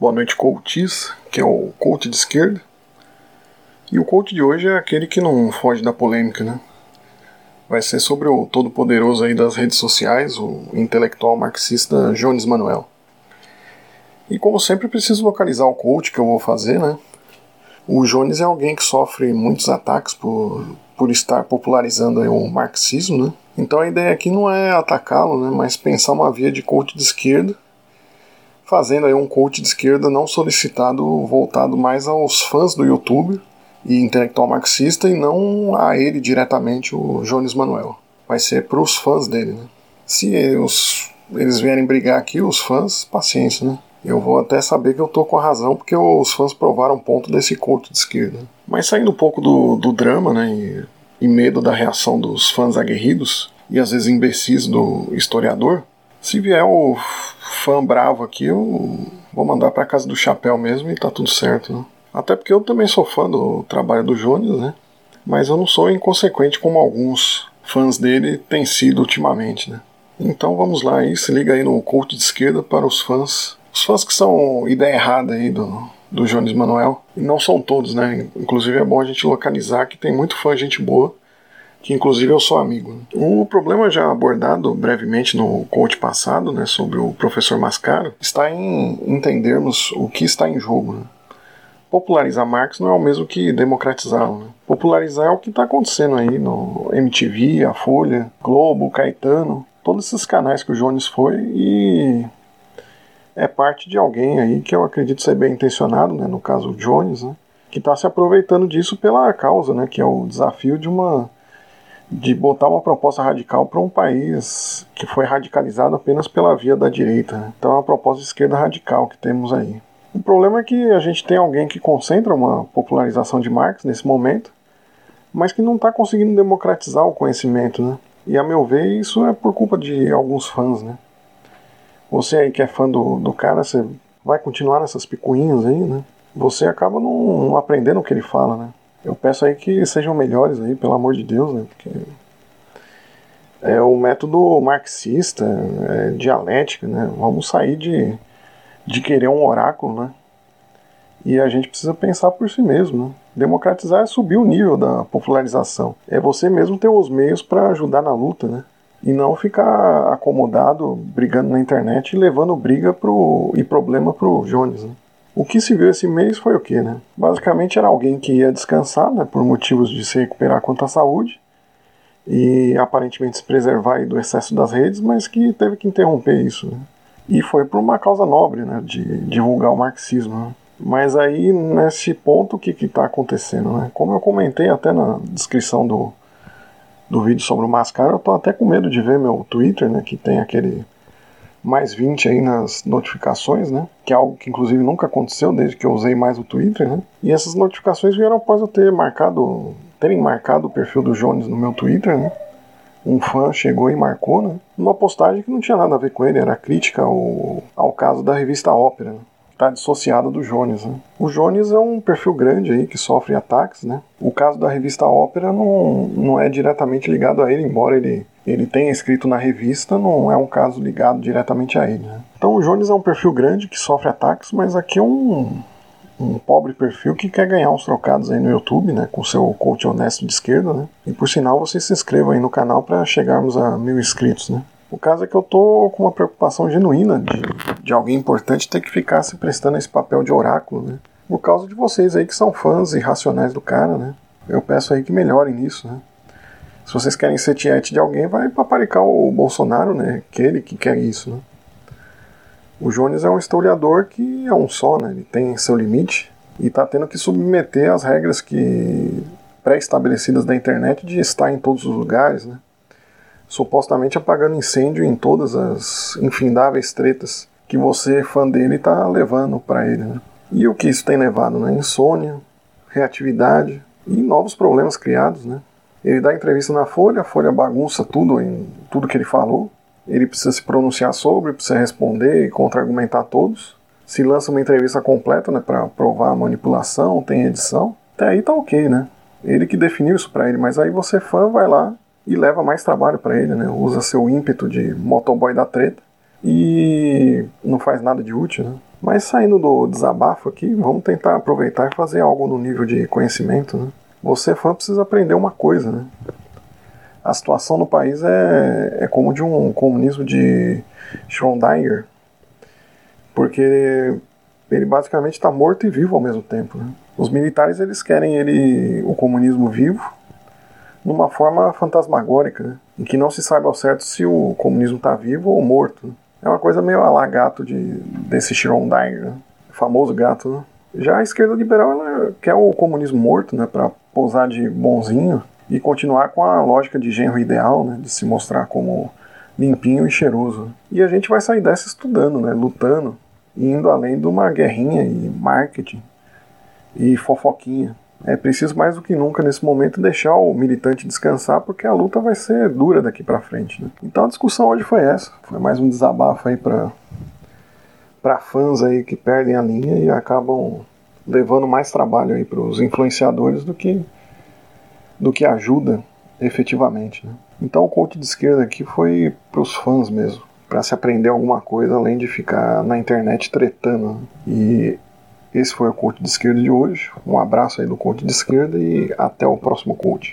Boa noite, coaches, que é o coach de esquerda. E o coach de hoje é aquele que não foge da polêmica, né? Vai ser sobre o todo-poderoso aí das redes sociais, o intelectual marxista Jones Manuel. E como sempre, preciso localizar o coach que eu vou fazer, né? O Jones é alguém que sofre muitos ataques por, por estar popularizando o marxismo, né? Então a ideia aqui não é atacá-lo, né? Mas pensar uma via de coach de esquerda, fazendo aí um coach de esquerda não solicitado, voltado mais aos fãs do YouTube e intelectual marxista e não a ele diretamente, o Jones Manuel. Vai ser para os fãs dele, né? Se eles vierem brigar aqui, os fãs, paciência, né? Eu vou até saber que eu tô com a razão, porque os fãs provaram ponto desse culto de esquerda. Mas saindo um pouco do, do drama, né, e, e medo da reação dos fãs aguerridos, e às vezes imbecis do historiador, se vier o fã bravo aqui, eu vou mandar para casa do chapéu mesmo e tá tudo certo, né? Até porque eu também sou fã do trabalho do Jones, né? Mas eu não sou inconsequente como alguns fãs dele têm sido ultimamente, né? Então vamos lá aí, se liga aí no culto de esquerda para os fãs os fãs que são ideia errada aí do, do Jones Manuel, e não são todos, né? Inclusive é bom a gente localizar que tem muito fã, gente boa, que inclusive eu sou amigo. O problema já abordado brevemente no coach passado, né, sobre o professor Mascaro, está em entendermos o que está em jogo. Né? Popularizar Marx não é o mesmo que democratizá-lo. Né? Popularizar é o que está acontecendo aí no MTV, a Folha, Globo, Caetano, todos esses canais que o Jones foi e é parte de alguém aí que eu acredito ser bem intencionado, né, no caso o Jones, né, que está se aproveitando disso pela causa, né, que é o desafio de uma de botar uma proposta radical para um país que foi radicalizado apenas pela via da direita. Né. Então é uma proposta de esquerda radical que temos aí. O problema é que a gente tem alguém que concentra uma popularização de Marx nesse momento, mas que não está conseguindo democratizar o conhecimento, né? E a meu ver, isso é por culpa de alguns fãs, né? Você aí que é fã do, do cara, você vai continuar nessas picuinhas aí, né? Você acaba não, não aprendendo o que ele fala, né? Eu peço aí que sejam melhores aí, pelo amor de Deus, né? Porque é o método marxista, é dialética, né? Vamos sair de, de querer um oráculo, né? E a gente precisa pensar por si mesmo, né? Democratizar é subir o nível da popularização. É você mesmo ter os meios para ajudar na luta, né? e não ficar acomodado brigando na internet e levando briga pro, e problema pro Jones. Né? O que se viu esse mês foi o que, né? Basicamente era alguém que ia descansar, né, por motivos de se recuperar quanto à saúde e aparentemente se preservar do excesso das redes, mas que teve que interromper isso. Né? E foi por uma causa nobre, né, de divulgar o marxismo. Né? Mas aí, nesse ponto, o que está acontecendo? Né? Como eu comentei até na descrição do, do vídeo sobre o Mascara, eu tô até com medo de ver meu Twitter, né, que tem aquele mais 20 aí nas notificações, né, que é algo que inclusive nunca aconteceu desde que eu usei mais o Twitter, né, e essas notificações vieram após eu ter marcado, terem marcado o perfil do Jones no meu Twitter, né, um fã chegou e marcou, né, uma postagem que não tinha nada a ver com ele, era crítica ao, ao caso da revista Ópera, né, está dissociada do Jones. Né? O Jones é um perfil grande aí que sofre ataques, né? O caso da revista Ópera não, não é diretamente ligado a ele, embora ele, ele tenha escrito na revista, não é um caso ligado diretamente a ele. Né? Então o Jones é um perfil grande que sofre ataques, mas aqui é um, um pobre perfil que quer ganhar uns trocados aí no YouTube, né, com seu coach honesto de esquerda, né? E por sinal, você se inscreva aí no canal para chegarmos a mil inscritos, né? O caso é que eu tô com uma preocupação genuína de, de alguém importante ter que ficar se prestando esse papel de oráculo, né? Por causa de vocês aí que são fãs irracionais do cara, né? Eu peço aí que melhorem nisso, né? Se vocês querem ser tiete de alguém, vai paparicar o Bolsonaro, né? Aquele que quer isso, né? O Jones é um historiador que é um só, né? Ele tem seu limite e está tendo que submeter as regras que pré-estabelecidas da internet de estar em todos os lugares, né? supostamente apagando incêndio em todas as infindáveis tretas que você, fã dele, está levando para ele. Né? E o que isso tem levado? Né? Insônia, reatividade e novos problemas criados. Né? Ele dá entrevista na Folha, a Folha bagunça tudo em tudo que ele falou. Ele precisa se pronunciar sobre, precisa responder e contra-argumentar todos. Se lança uma entrevista completa né, para provar a manipulação, tem edição. Até aí tá ok, né? Ele que definiu isso para ele, mas aí você, fã, vai lá e leva mais trabalho para ele, né? Usa seu ímpeto de motoboy da treta e não faz nada de útil, né? Mas saindo do desabafo aqui, vamos tentar aproveitar e fazer algo no nível de conhecimento. Né? Você, fã, precisa aprender uma coisa. Né? A situação no país é, é como de um comunismo de Schrödinger, porque ele basicamente está morto e vivo ao mesmo tempo. Né? Os militares eles querem ele o comunismo vivo numa forma fantasmagórica, né? em que não se sabe ao certo se o comunismo está vivo ou morto. É uma coisa meio a lá gato de, desse Schrödinger, né? famoso gato. Né? Já a esquerda liberal quer o comunismo morto, né, para posar de bonzinho e continuar com a lógica de genro ideal, né, de se mostrar como limpinho e cheiroso. E a gente vai sair dessa estudando, né, lutando, indo além de uma guerrinha e marketing e fofoquinha. É preciso mais do que nunca nesse momento deixar o militante descansar, porque a luta vai ser dura daqui para frente. Né? Então a discussão hoje foi essa, foi mais um desabafo aí para para fãs aí que perdem a linha e acabam levando mais trabalho aí para os influenciadores do que do que ajuda efetivamente. Né? Então o coach de esquerda aqui foi para os fãs mesmo, para se aprender alguma coisa além de ficar na internet tretando. Né? E esse foi o Coach de Esquerda de hoje. Um abraço aí do Coach de Esquerda e até o próximo Coach.